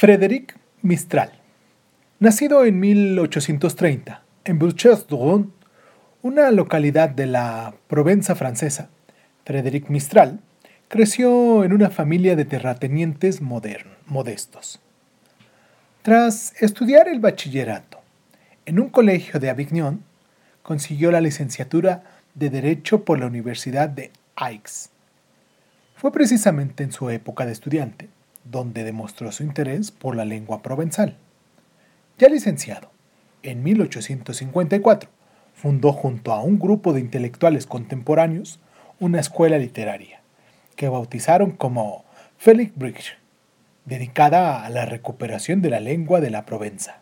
Frédéric Mistral. Nacido en 1830 en Bruches-Drouin, una localidad de la Provenza francesa, Frédéric Mistral creció en una familia de terratenientes modestos. Tras estudiar el bachillerato en un colegio de Avignon, consiguió la licenciatura de Derecho por la Universidad de Aix. Fue precisamente en su época de estudiante donde demostró su interés por la lengua provenzal. Ya licenciado, en 1854, fundó junto a un grupo de intelectuales contemporáneos una escuela literaria, que bautizaron como Félix Bridge, dedicada a la recuperación de la lengua de la Provenza,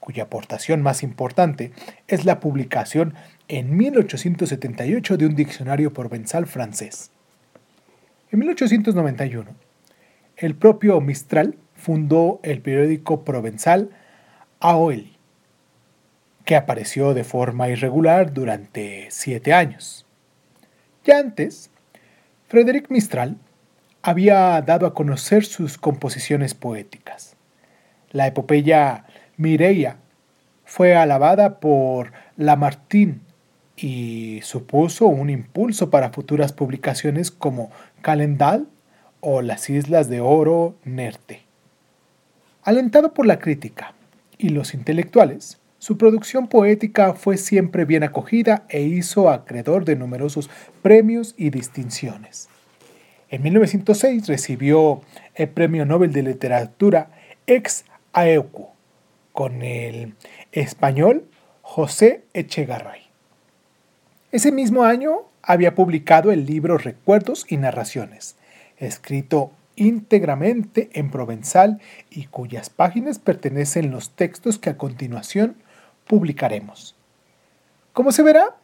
cuya aportación más importante es la publicación en 1878 de un diccionario provenzal francés. En 1891, el propio Mistral fundó el periódico provenzal Aoeli, que apareció de forma irregular durante siete años. Ya antes, Frédéric Mistral había dado a conocer sus composiciones poéticas. La epopeya Mireia fue alabada por Lamartine y supuso un impulso para futuras publicaciones como Calendal o las Islas de Oro Nerte. Alentado por la crítica y los intelectuales, su producción poética fue siempre bien acogida e hizo acreedor de numerosos premios y distinciones. En 1906 recibió el Premio Nobel de Literatura ex aequo con el español José Echegarray. Ese mismo año había publicado el libro Recuerdos y Narraciones, escrito íntegramente en provenzal y cuyas páginas pertenecen los textos que a continuación publicaremos. Como se verá,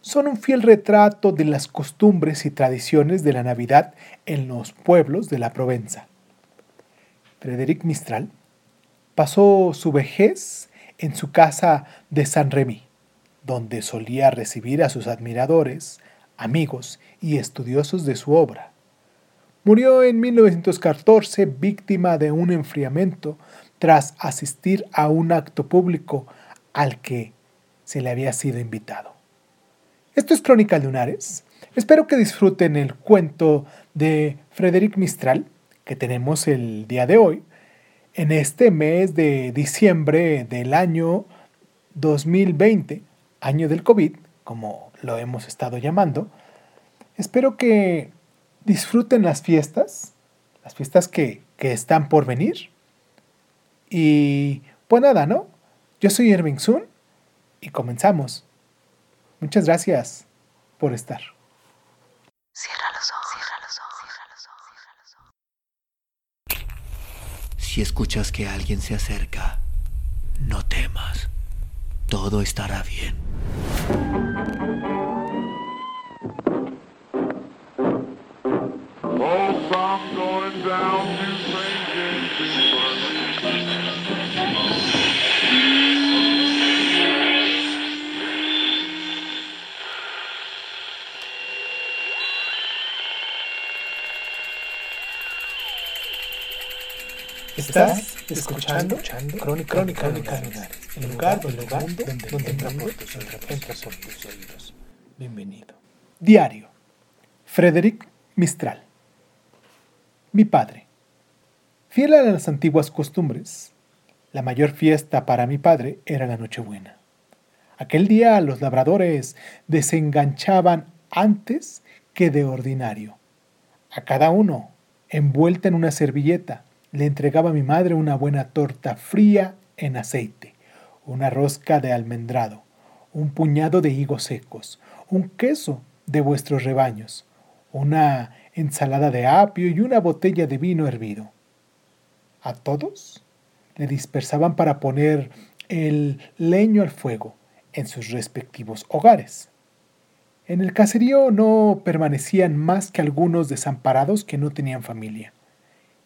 son un fiel retrato de las costumbres y tradiciones de la Navidad en los pueblos de la Provenza. Frédéric Mistral pasó su vejez en su casa de San Remy, donde solía recibir a sus admiradores, amigos y estudiosos de su obra. Murió en 1914 víctima de un enfriamiento tras asistir a un acto público al que se le había sido invitado. Esto es Crónica Lunares. Espero que disfruten el cuento de Frederic Mistral que tenemos el día de hoy, en este mes de diciembre del año 2020, año del COVID, como lo hemos estado llamando. Espero que disfruten las fiestas, las fiestas que, están por venir. Y pues nada, ¿no? Yo soy Erving Sun y comenzamos. Muchas gracias por estar. Cierra los ojos, cierra los ojos, cierra los ojos, cierra los ojos. Si escuchas que alguien se acerca, no temas. Todo estará bien. Estás escuchando, escuchando Crónica, Crónica, Crónica el lugar, el lugar donde, donde, donde entra, por tus, tus oídos. Bienvenido. Diario. Frederic Mistral. Mi padre. Fiel a las antiguas costumbres, la mayor fiesta para mi padre era la Nochebuena. Aquel día los labradores desenganchaban antes que de ordinario. A cada uno, envuelta en una servilleta, le entregaba mi madre una buena torta fría en aceite, una rosca de almendrado, un puñado de higos secos, un queso de vuestros rebaños, una ensalada de apio y una botella de vino hervido. A todos le dispersaban para poner el leño al fuego en sus respectivos hogares. En el caserío no permanecían más que algunos desamparados que no tenían familia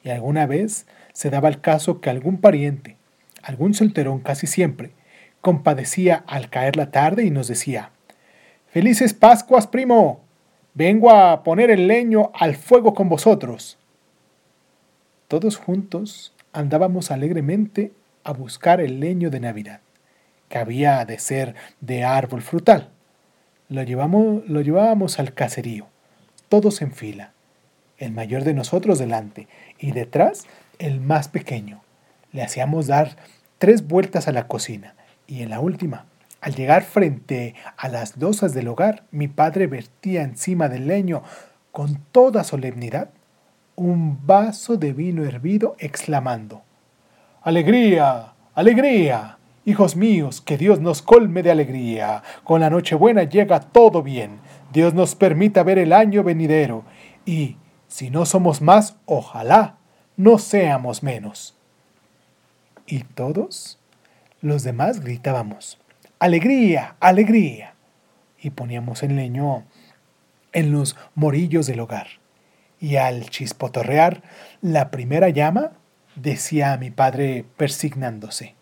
y alguna vez se daba el caso que algún pariente, algún solterón casi siempre, compadecía al caer la tarde y nos decía, Felices Pascuas, primo, vengo a poner el leño al fuego con vosotros. Todos juntos andábamos alegremente a buscar el leño de Navidad, que había de ser de árbol frutal. Lo, llevamos, lo llevábamos al caserío, todos en fila, el mayor de nosotros delante y detrás el más pequeño. Le hacíamos dar tres vueltas a la cocina y en la última, al llegar frente a las losas del hogar, mi padre vertía encima del leño con toda solemnidad un vaso de vino hervido, exclamando, Alegría, alegría, hijos míos, que Dios nos colme de alegría. Con la Nochebuena llega todo bien. Dios nos permita ver el año venidero. Y, si no somos más, ojalá no seamos menos. Y todos los demás gritábamos, Alegría, alegría. Y poníamos el leño en los morillos del hogar y al chispotorrear la primera llama, decía a mi padre persignándose,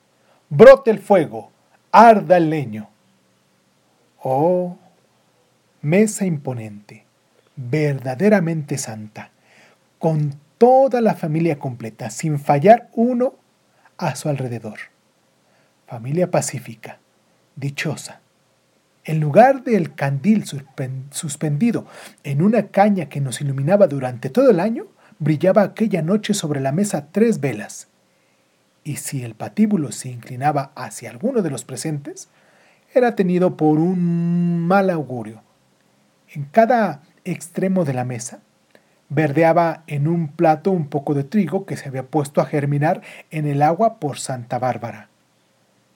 brote el fuego, arda el leño. Oh, mesa imponente, verdaderamente santa, con toda la familia completa, sin fallar uno a su alrededor. Familia pacífica, dichosa, en lugar del candil suspendido en una caña que nos iluminaba durante todo el año, brillaba aquella noche sobre la mesa tres velas. Y si el patíbulo se inclinaba hacia alguno de los presentes, era tenido por un mal augurio. En cada extremo de la mesa verdeaba en un plato un poco de trigo que se había puesto a germinar en el agua por Santa Bárbara.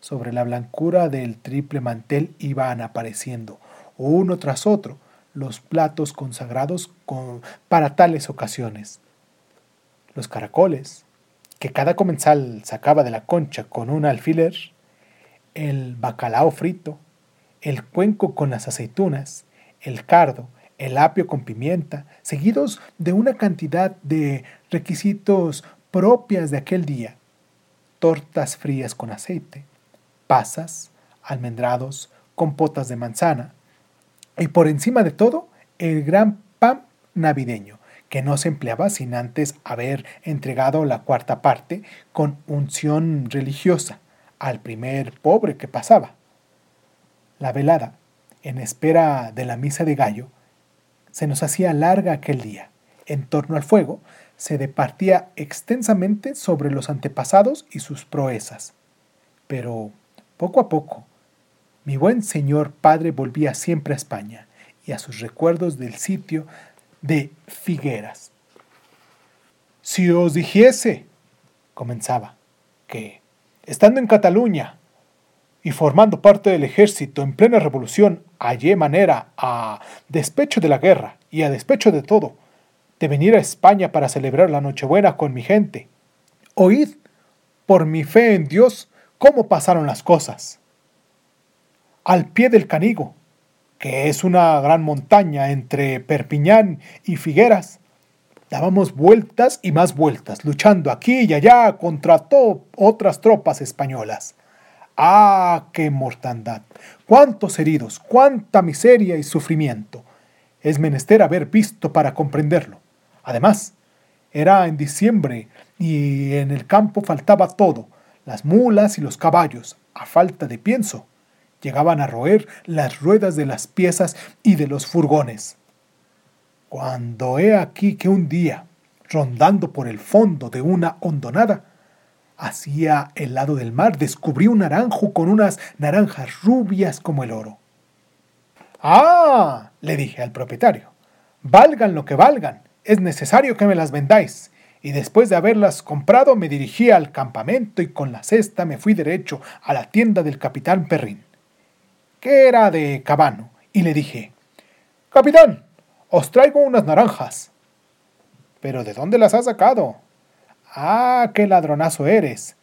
Sobre la blancura del triple mantel iban apareciendo, uno tras otro, los platos consagrados para tales ocasiones. Los caracoles, que cada comensal sacaba de la concha con un alfiler, el bacalao frito, el cuenco con las aceitunas, el cardo, el apio con pimienta, seguidos de una cantidad de requisitos propias de aquel día, tortas frías con aceite, pasas, almendrados, compotas de manzana y por encima de todo el gran pan navideño, que no se empleaba sin antes haber entregado la cuarta parte con unción religiosa al primer pobre que pasaba. La velada, en espera de la misa de gallo, se nos hacía larga aquel día. En torno al fuego se departía extensamente sobre los antepasados y sus proezas. Pero poco a poco, mi buen señor padre volvía siempre a España y a sus recuerdos del sitio de Figueras. Si os dijese, comenzaba, que, estando en Cataluña y formando parte del ejército en plena revolución, hallé manera, a despecho de la guerra y a despecho de todo, de venir a España para celebrar la Nochebuena con mi gente. Oíd, por mi fe en Dios, cómo pasaron las cosas. Al pie del Canigo, que es una gran montaña entre Perpiñán y Figueras, dábamos vueltas y más vueltas, luchando aquí y allá contra otras tropas españolas. ¡Ah, qué mortandad! ¡Cuántos heridos! ¡Cuánta miseria y sufrimiento! Es menester haber visto para comprenderlo. Además, era en diciembre y en el campo faltaba todo, las mulas y los caballos, a falta de pienso, llegaban a roer las ruedas de las piezas y de los furgones. Cuando he aquí que un día, rondando por el fondo de una hondonada, hacia el lado del mar, descubrí un naranjo con unas naranjas rubias como el oro. Ah, le dije al propietario, valgan lo que valgan, es necesario que me las vendáis y después de haberlas comprado me dirigí al campamento y con la cesta me fui derecho a la tienda del capitán Perrin, que era de Cabano, y le dije, Capitán, os traigo unas naranjas. ¿Pero de dónde las has sacado? Ah, qué ladronazo eres.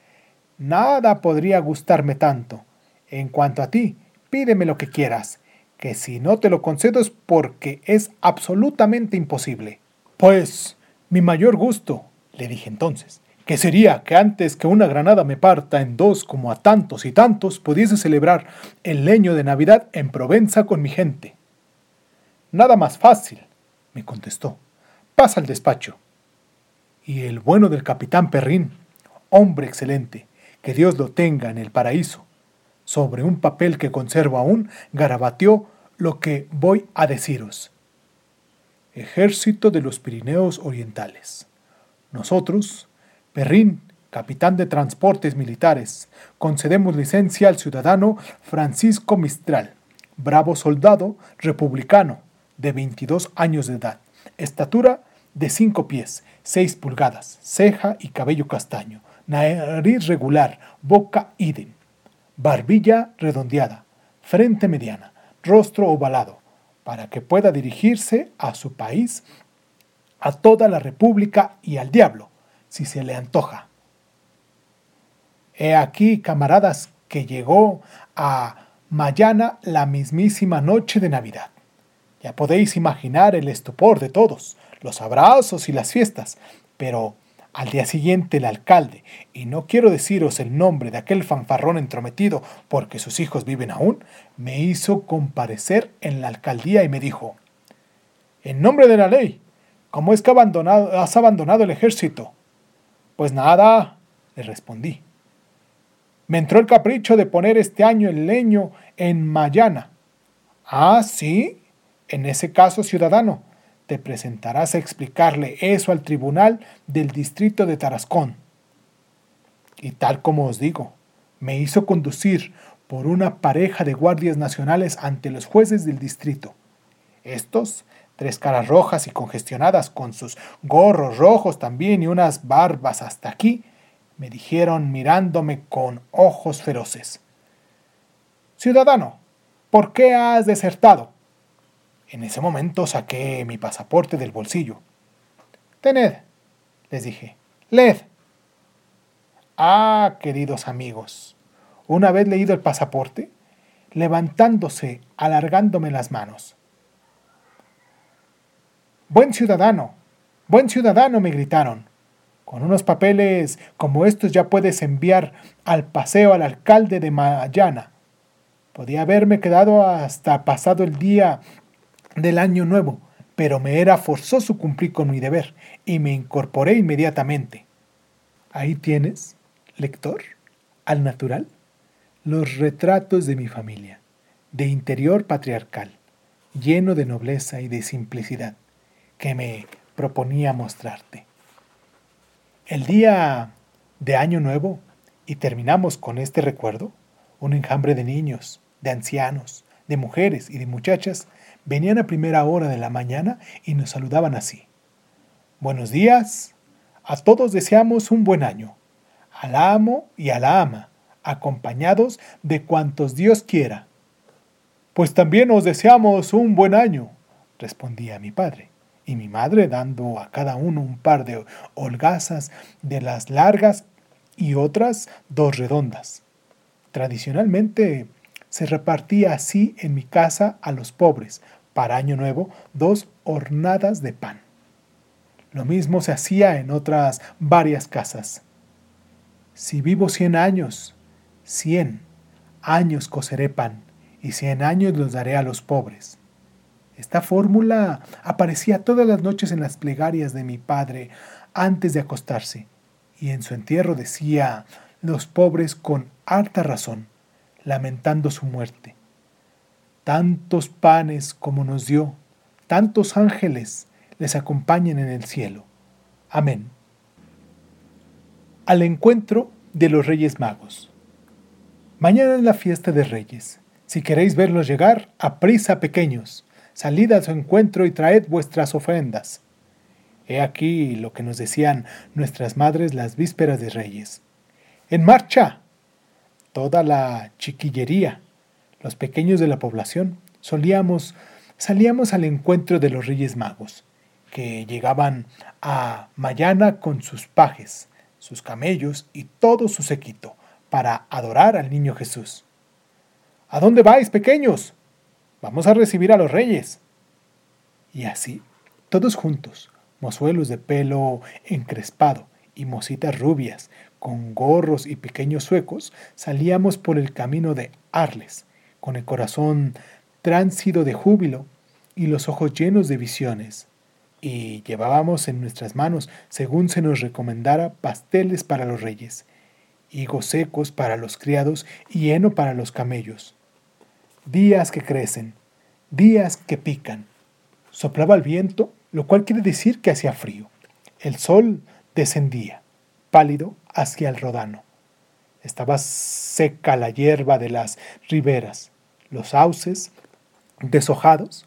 Nada podría gustarme tanto. En cuanto a ti, pídeme lo que quieras, que si no te lo concedo es porque es absolutamente imposible. Pues, mi mayor gusto, le dije entonces, que sería que antes que una granada me parta en dos como a tantos y tantos, pudiese celebrar el leño de Navidad en Provenza con mi gente. Nada más fácil, me contestó. Pasa al despacho. Y el bueno del capitán Perrín, hombre excelente, que Dios lo tenga en el paraíso. Sobre un papel que conservo aún, garabateó lo que voy a deciros. Ejército de los Pirineos Orientales. Nosotros, Perrín, capitán de transportes militares, concedemos licencia al ciudadano Francisco Mistral, bravo soldado republicano de 22 años de edad, estatura de 5 pies, 6 pulgadas, ceja y cabello castaño, nariz regular, boca idem, barbilla redondeada, frente mediana, rostro ovalado, para que pueda dirigirse a su país, a toda la república y al diablo, si se le antoja. He aquí, camaradas, que llegó a Mayana la mismísima noche de Navidad. Ya podéis imaginar el estupor de todos, los abrazos y las fiestas, pero al día siguiente el alcalde, y no quiero deciros el nombre de aquel fanfarrón entrometido porque sus hijos viven aún, me hizo comparecer en la alcaldía y me dijo, En nombre de la ley, ¿cómo es que has abandonado el ejército? Pues nada, le respondí. Me entró el capricho de poner este año el leño en Mayana. Ah, sí, en ese caso, ciudadano, te presentarás a explicarle eso al tribunal del distrito de Tarascón. Y tal como os digo, me hizo conducir por una pareja de guardias nacionales ante los jueces del distrito. Estos, tres caras rojas y congestionadas, con sus gorros rojos también y unas barbas hasta aquí, me dijeron mirándome con ojos feroces. Ciudadano, ¿por qué has desertado? En ese momento saqué mi pasaporte del bolsillo. Tened, les dije, led. Ah, queridos amigos, una vez leído el pasaporte, levantándose, alargándome las manos. Buen ciudadano, buen ciudadano, me gritaron. Con unos papeles como estos ya puedes enviar al paseo al alcalde de Mayana. Podía haberme quedado hasta pasado el día del año nuevo, pero me era forzoso cumplir con mi deber y me incorporé inmediatamente. Ahí tienes, lector, al natural, los retratos de mi familia, de interior patriarcal, lleno de nobleza y de simplicidad, que me proponía mostrarte. El día de Año Nuevo, y terminamos con este recuerdo, un enjambre de niños, de ancianos, de mujeres y de muchachas venían a primera hora de la mañana y nos saludaban así. Buenos días, a todos deseamos un buen año, al amo y a la ama, acompañados de cuantos Dios quiera. Pues también os deseamos un buen año, respondía mi padre, y mi madre dando a cada uno un par de holgazas de las largas y otras dos redondas. Tradicionalmente se repartía así en mi casa a los pobres, para Año Nuevo, dos hornadas de pan. Lo mismo se hacía en otras varias casas. Si vivo cien años, cien años coceré pan, y cien años los daré a los pobres. Esta fórmula aparecía todas las noches en las plegarias de mi padre antes de acostarse, y en su entierro decía los pobres con harta razón, lamentando su muerte. Tantos panes como nos dio, tantos ángeles les acompañen en el cielo. Amén. Al encuentro de los Reyes Magos. Mañana es la fiesta de Reyes. Si queréis verlos llegar, a prisa pequeños, salid a su encuentro y traed vuestras ofrendas. He aquí lo que nos decían nuestras madres las vísperas de Reyes. ¡En marcha! Toda la chiquillería, los pequeños de la población, solíamos, salíamos al encuentro de los Reyes Magos, que llegaban a Mayana con sus pajes, sus camellos y todo su séquito, para adorar al niño Jesús. ¿A dónde vais, pequeños? Vamos a recibir a los reyes. Y así, todos juntos, mozuelos de pelo encrespado y mositas rubias, con gorros y pequeños suecos, salíamos por el camino de Arles, con el corazón tránsido de júbilo y los ojos llenos de visiones. y llevábamos en nuestras manos, según se nos recomendara, pasteles para los reyes, higos secos para los criados y heno para los camellos. Días que crecen, días que pican. Soplaba el viento, lo cual quiere decir que hacía frío. El sol descendía, pálido, hacia el rodano. Estaba seca la hierba de las riberas. Los sauces, deshojados,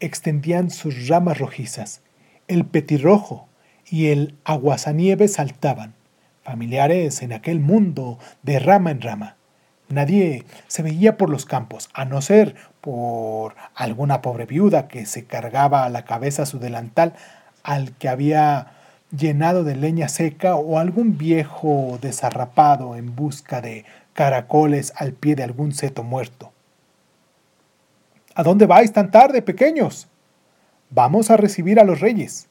extendían sus ramas rojizas. El petirrojo y el aguasanieve saltaban, familiares en aquel mundo de rama en rama. Nadie se veía por los campos, a no ser por alguna pobre viuda que se cargaba a la cabeza su delantal al que había llenado de leña seca o algún viejo desarrapado en busca de caracoles al pie de algún seto muerto. ¿A dónde vais tan tarde, pequeños? Vamos a recibir a los reyes.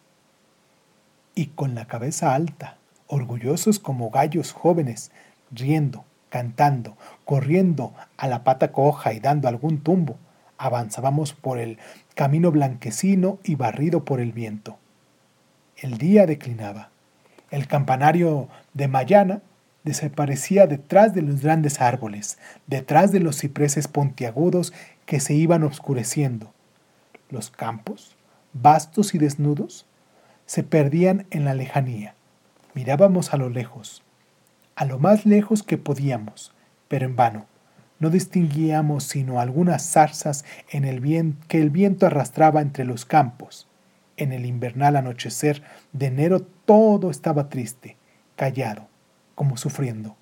Y con la cabeza alta, orgullosos como gallos jóvenes, riendo, cantando, corriendo a la pata coja y dando algún tumbo, avanzábamos por el camino blanquecino y barrido por el viento. El día declinaba. El campanario de Mayana desaparecía detrás de los grandes árboles, detrás de los cipreses pontiagudos que se iban oscureciendo. Los campos, vastos y desnudos, se perdían en la lejanía. Mirábamos a lo lejos, a lo más lejos que podíamos, pero en vano. No distinguíamos sino algunas zarzas en el que el viento arrastraba entre los campos. En el invernal anochecer de enero todo estaba triste, callado, como sufriendo.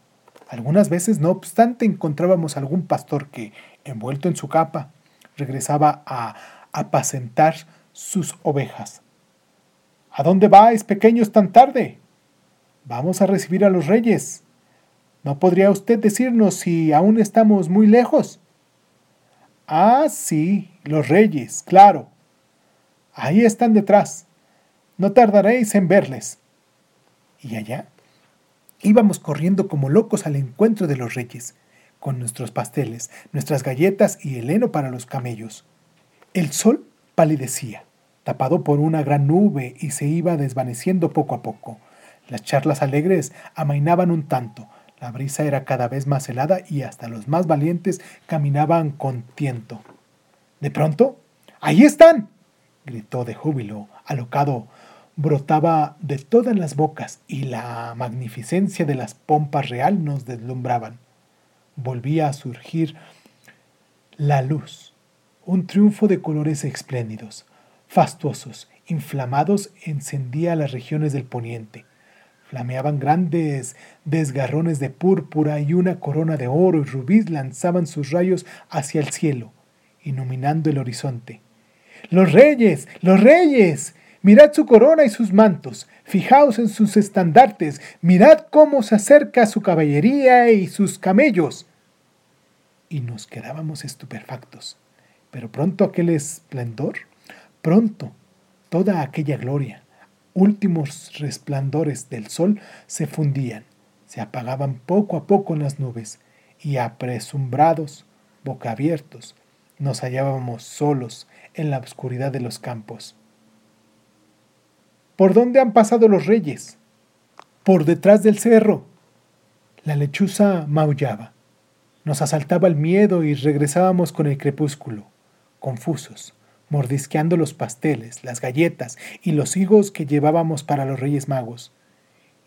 Algunas veces, no obstante, encontrábamos algún pastor que, envuelto en su capa, regresaba a apacentar sus ovejas. ¿A dónde vais, pequeños, tan tarde? Vamos a recibir a los reyes. ¿No podría usted decirnos si aún estamos muy lejos? Ah, sí, los reyes, claro. Ahí están detrás. No tardaréis en verles. Y allá íbamos corriendo como locos al encuentro de los reyes, con nuestros pasteles, nuestras galletas y el heno para los camellos. El sol palidecía, tapado por una gran nube, y se iba desvaneciendo poco a poco. Las charlas alegres amainaban un tanto, la brisa era cada vez más helada y hasta los más valientes caminaban con tiento. De pronto, ¡ahí están! Gritó de júbilo, alocado, brotaba de todas las bocas y la magnificencia de las pompas real nos deslumbraban. Volvía a surgir la luz, un triunfo de colores espléndidos, fastuosos, inflamados, encendía las regiones del poniente. Flameaban grandes desgarrones de púrpura y una corona de oro y rubí lanzaban sus rayos hacia el cielo, iluminando el horizonte. Los reyes, los reyes. Mirad su corona y sus mantos, fijaos en sus estandartes, mirad cómo se acerca su caballería y sus camellos. Y nos quedábamos estupefactos. Pero pronto aquel esplendor, pronto toda aquella gloria, últimos resplandores del sol se fundían, se apagaban poco a poco en las nubes, y apresumbrados, boca abiertos, nos hallábamos solos en la oscuridad de los campos. ¿Por dónde han pasado los reyes? Por detrás del cerro. La lechuza maullaba. Nos asaltaba el miedo y regresábamos con el crepúsculo, confusos, mordisqueando los pasteles, las galletas y los higos que llevábamos para los Reyes Magos.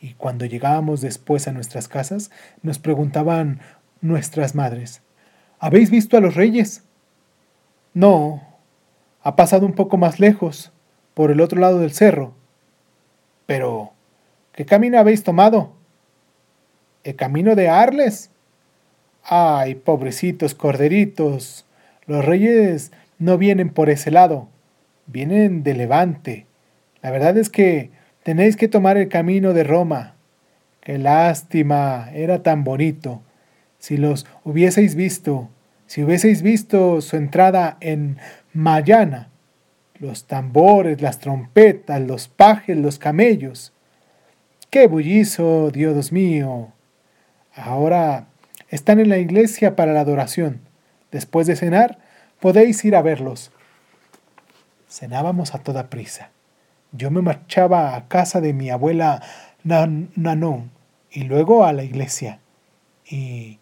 Y cuando llegábamos después a nuestras casas, nos preguntaban nuestras madres, ¿Habéis visto a los reyes? No, ha pasado un poco más lejos, por el otro lado del cerro. Pero, ¿qué camino habéis tomado? El camino de Arles. Ay, pobrecitos corderitos, los reyes no vienen por ese lado, vienen de Levante. La verdad es que tenéis que tomar el camino de Roma. Qué lástima, era tan bonito. Si los hubieseis visto, si hubieseis visto su entrada en Mayana, los tambores, las trompetas, los pajes, los camellos. ¡Qué bullizo, Dios mío! Ahora están en la iglesia para la adoración. Después de cenar, podéis ir a verlos. Cenábamos a toda prisa. Yo me marchaba a casa de mi abuela Nanon y luego a la iglesia. Y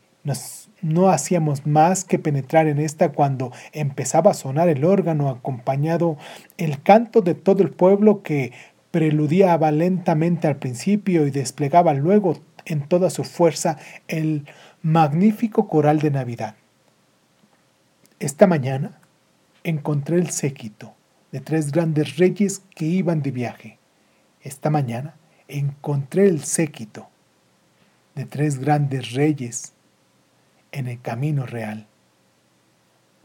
no hacíamos más que penetrar en esta cuando empezaba a sonar el órgano acompañado el canto de todo el pueblo que preludiaba lentamente al principio y desplegaba luego en toda su fuerza el magnífico coral de Navidad. Esta mañana encontré el séquito de tres grandes reyes que iban de viaje. Esta mañana encontré el séquito de tres grandes reyes en el camino real.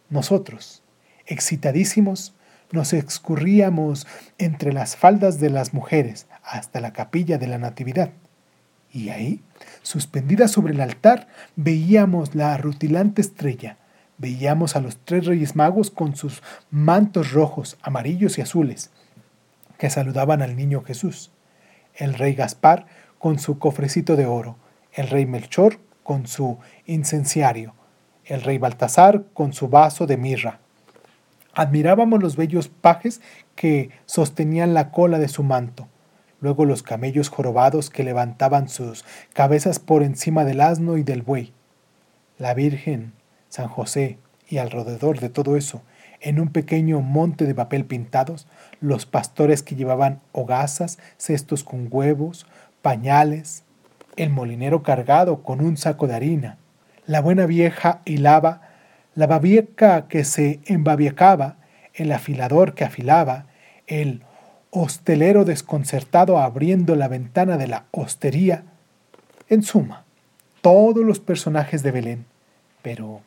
Nosotros, excitadísimos, nos excurríamos entre las faldas de las mujeres hasta la capilla de la Natividad. Y ahí, suspendida sobre el altar, veíamos la rutilante estrella, veíamos a los tres reyes magos con sus mantos rojos, amarillos y azules, que saludaban al niño Jesús, el rey Gaspar con su cofrecito de oro, el rey Melchor con su incenciario, el rey Baltasar con su vaso de mirra. Admirábamos los bellos pajes que sostenían la cola de su manto, luego los camellos jorobados que levantaban sus cabezas por encima del asno y del buey, la Virgen, San José y alrededor de todo eso, en un pequeño monte de papel pintados, los pastores que llevaban hogazas, cestos con huevos, pañales, el molinero cargado con un saco de harina, la buena vieja hilaba, la babieca que se embabiecaba, el afilador que afilaba, el hostelero desconcertado abriendo la ventana de la hostería. En suma, todos los personajes de Belén, pero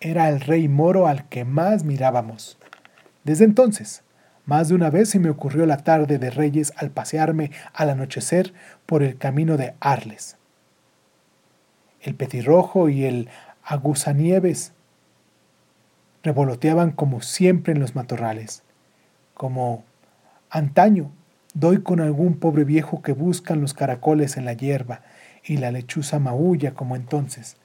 era el rey moro al que más mirábamos. Desde entonces, más de una vez se me ocurrió la tarde de Reyes al pasearme al anochecer por el camino de Arles. El petirrojo y el agusanieves revoloteaban como siempre en los matorrales. Como antaño, doy con algún pobre viejo que buscan los caracoles en la hierba y la lechuza maulla como entonces.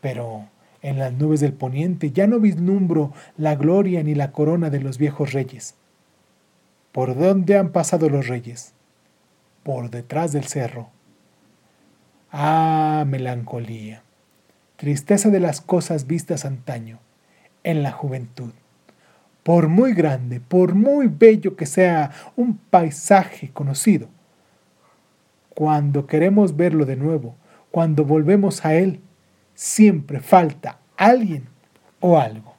Pero en las nubes del poniente ya no vislumbro la gloria ni la corona de los viejos reyes. ¿Por dónde han pasado los reyes? Por detrás del cerro. Ah, melancolía, tristeza de las cosas vistas antaño, en la juventud. Por muy grande, por muy bello que sea un paisaje conocido, cuando queremos verlo de nuevo, cuando volvemos a él, siempre falta alguien o algo.